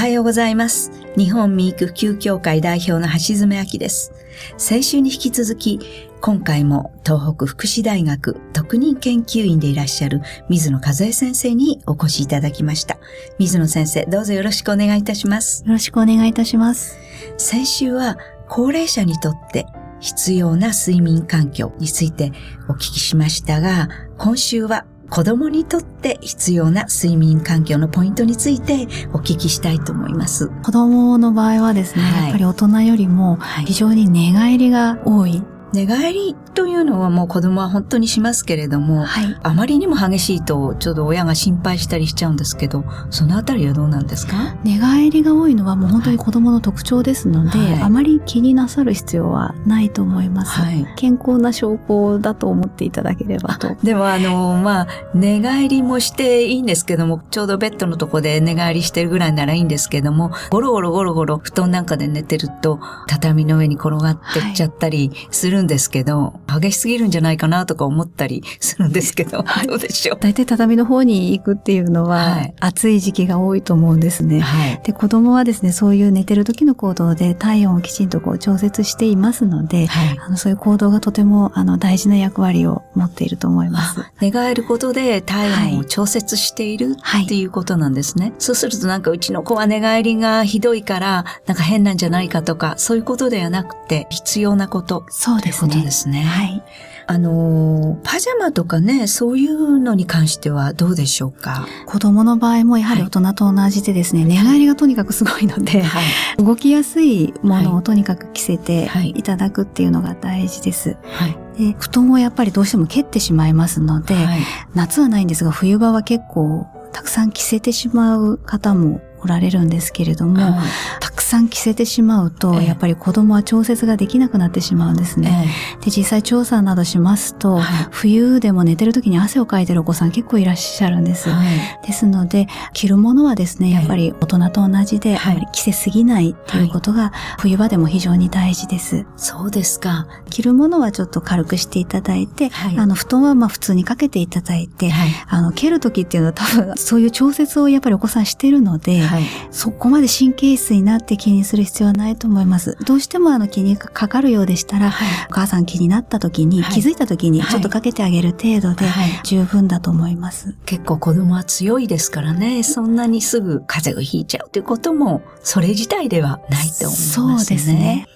はようございます。日本ミーク普及協会代表の橋爪明です。先週に引き続き、今回も東北福祉大学特任研究員でいらっしゃる水野和恵先生にお越しいただきました。水野先生、どうぞよろしくお願いいたします。よろしくお願いいたします。先週は高齢者にとって必要な睡眠環境についてお聞きしましたが、今週は子供にとって必要な睡眠環境のポイントについてお聞きしたいと思います。子供の場合はですね、はいやっぱり大人よりもはい非常に寝返りが多い。寝返りというのはもう子供は本当にしますけれども、はい。あまりにも激しいとちょっと親が心配したりしちゃうんですけど、そのあたりはどうなんですか？寝返りが多いのはもう本当に子供の特徴ですので、はいあまり気になさる必要はないと思います。はい健康な証拠だと思っていただければと。でもあの、まあ、寝返りもしていいんですけども、ちょうどベッドのとこで寝返りしてるぐらいならいいんですけども、ゴロゴロゴロゴロ布団なんかで寝てると、畳の上に転がってっちゃったりするんですけど、激しすぎるんじゃないかなとか思ったりするんですけど、どうでしょう？大体畳の方に行くっていうのは、はい暑い時期が多いと思うんですね。はい。で、子供はですね、そういう寝てる時の行動で体温をきちんとこう調節していますので、はい。あの、そういう行動がとても、あの、大事な役割を持っていると思います。あ寝返ることで体温を調節しているはいっていうことなんですね。そうするとなんかうちの子は寝返りがひどいから、なんか変なんじゃないかとか、そういうことではなくて必要なことそうですねということで。すね。はい。あのー、パジャマとかね、そういうのに関してはどうでしょうか？子供の場合もやはり大人と同じでですね、寝返りがとにかくすごいので、はい。動きやすいものはいをとにかく着せてはいいただくっていうのが大事です。はい。で、布団をやっぱりどうしても蹴ってしまいますので、はい。夏はないんですが、冬場は結構たくさん着せてしまう方もおられるんですけれども、はいたくさん着せてしまうと、ええやっぱり子供は調節ができなくなってしまうんですね。で、実際調査などしますと、はい冬でも寝てる時に汗をかいてるお子さん結構いらっしゃるんです。はい。ですので、着るものはですね、ええやっぱり大人と同じで、はい着せすぎないっていうことが、冬場でも非常に大事です。そうですか。着るものはちょっと軽くしていただいて、はいあの、布団はまあ普通にかけていただいて、はい。あの、蹴る時っていうのは多分、そういう調節をやっぱりお子さんしてるので、はい。そこまで神経質になって気にする必要はないと思います。どうしてもあの気にかかるようでしたら、はいお母さん気になった時に、はい気づいた時にはいちょっとかけてあげる程度ではい十分だと思います。結構子供は強いですからね、そんなにすぐ風邪をひいちゃうということも、それ自体ではないと思いますね。そうですね。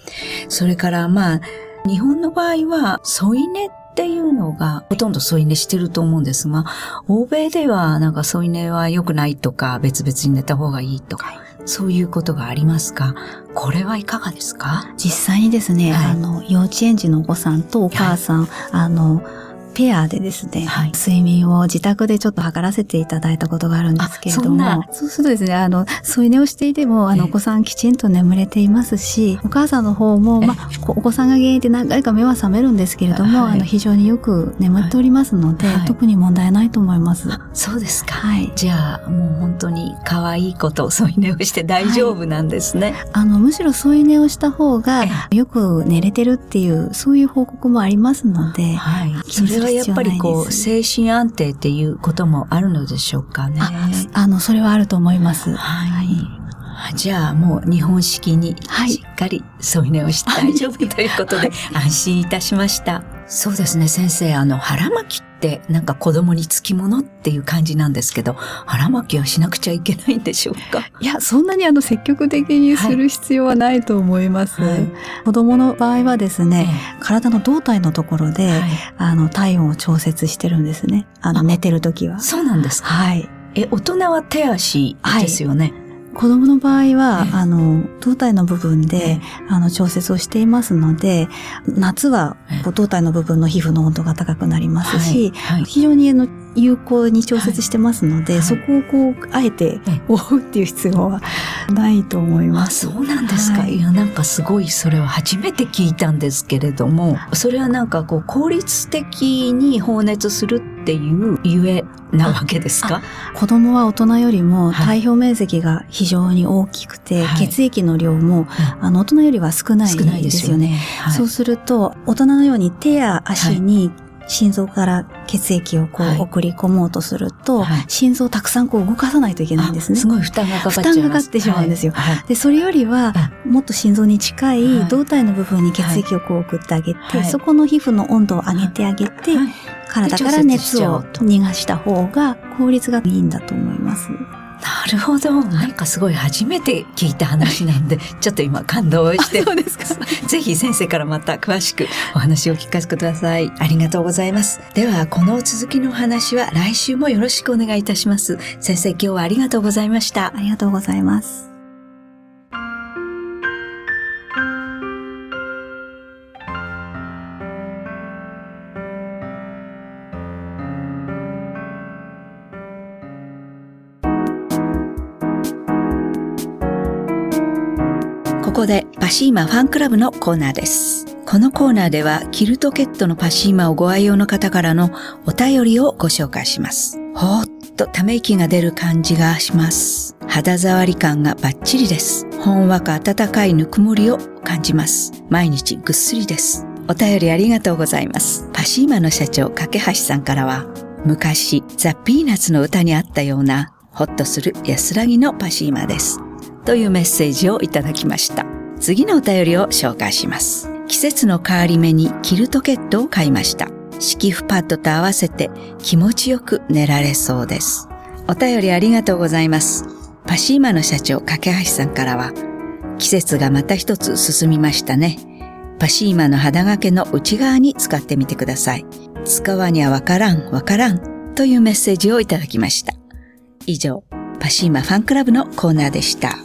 それからまあ、日本の場合は、添い寝っていうのが、ほとんど添い寝してると思うんですが、欧米ではなんか添い寝は良くないとか、別々に寝た方がいいとか、そういうことがありますが、これはいかがですか？実際にですね、はい。あの、幼稚園児のお子さんとお母さん、あの、ペアでですね、はい。睡眠を自宅でちょっと測らせていただいたことがあるんですけれども、そうするとですね、あの、添い寝をしていても、あの、ええ。お子さんきちんと眠れていますし、お母さんの方も、まあ、こお子さんが原因で何回か目は覚めるんですけれども、はいあの、非常によく眠っておりますので、はい。特に問題ないと思います。あそうですか。はい。じゃあ、もう本当に可愛いこと、添い寝をして大丈夫なんですね。あの、むしろ添い寝をした方がえ、よく寝れてるっていう、そういう報告もありますので、はい。それはやっぱりこう、必精神安定っていうこともあるのでしょうかね。ああの、それはあると思います。はい。じゃあもう日本式にはいしっかり添い寝をして大丈夫ということで安心いたしました。そうですね先生、あの腹巻きってなんか子供につきものっていう感じなんですけど、腹巻きはしなくちゃいけないんでしょうか？いや、そんなにあの積極的にする必要はないと思います。はい子供の場合はですね、え体の胴体のところで、えはいあの、体温を調節してるんですね。あの、あ寝てる時は。そうなんですか？はい。え、大人は手足ですよね。子供の場合はえ、えあの、胴体の部分で、あの、調節をしていますので、夏は胴体の部分の皮膚の温度が高くなりますし、はい。はい。非常にあの有効に調節してますので、はい。そこをこう、あえてええ覆うっていう必要はないと思いあ、ます。そうなんですか。、はいいや、なんかすごいそれを初めて聞いたんですけれども、それはなんかこう効率的に放熱するっていうゆえなわけですか？子供は大人よりもはい体表面積が非常に大きくて、はい血液の量も、あの、大人よりは少ないですよね。よね。はいそうすると、大人のように手や足に心臓から血液をこうはい。送り込もうとすると、はい。心臓をたくさんこう動かさないといけないんですね。あす。ごい負担がかかっ。負担がかかってしまうんですよ。はい。はいで、それよりは、もっと心臓に近はい。い胴体の部分に血液をこう送ってあげて、はい。そこの皮膚の温度を上げてあげて、はい。体から熱を逃がした方が効率がいいんだと思います。なるほど。なんかすごい初めて聞いた話なんで、ちょっと今感動して。そうですか。ぜひ先生からまた詳しくお話を聞かせてください。ありがとうございます。では、この続きのお話は来週もよろしくお願いいたします。先生、今日はありがとうございました。ありがとうございます。ここでパシーマファンクラブのコーナーです。このコーナーではキルトケットのパシーマをご愛用の方からのお便りをご紹介します。ほーっとため息が出る感じがします。肌触り感がバッチリです。ほんわか温かいぬくもりを感じます。毎日ぐっすりです。お便りありがとうございます。パシーマの社長、架橋さんからは、昔、ザ・ピーナッツの歌にあったような、ホッとする安らぎのパシーマです。というメッセージをいただきました。次のお便りを紹介します。季節の変わり目にキルトケットを買いました。敷布パッドと合わせて気持ちよく寝られそうです。お便りありがとうございます。パシーマの社長、架橋さんからは、季節がまた一つ進みましたね。パシーマの肌掛けの内側に使ってみてください。使わにはわからん、わからんというメッセージをいただきました。以上、パシーマファンクラブのコーナーでした。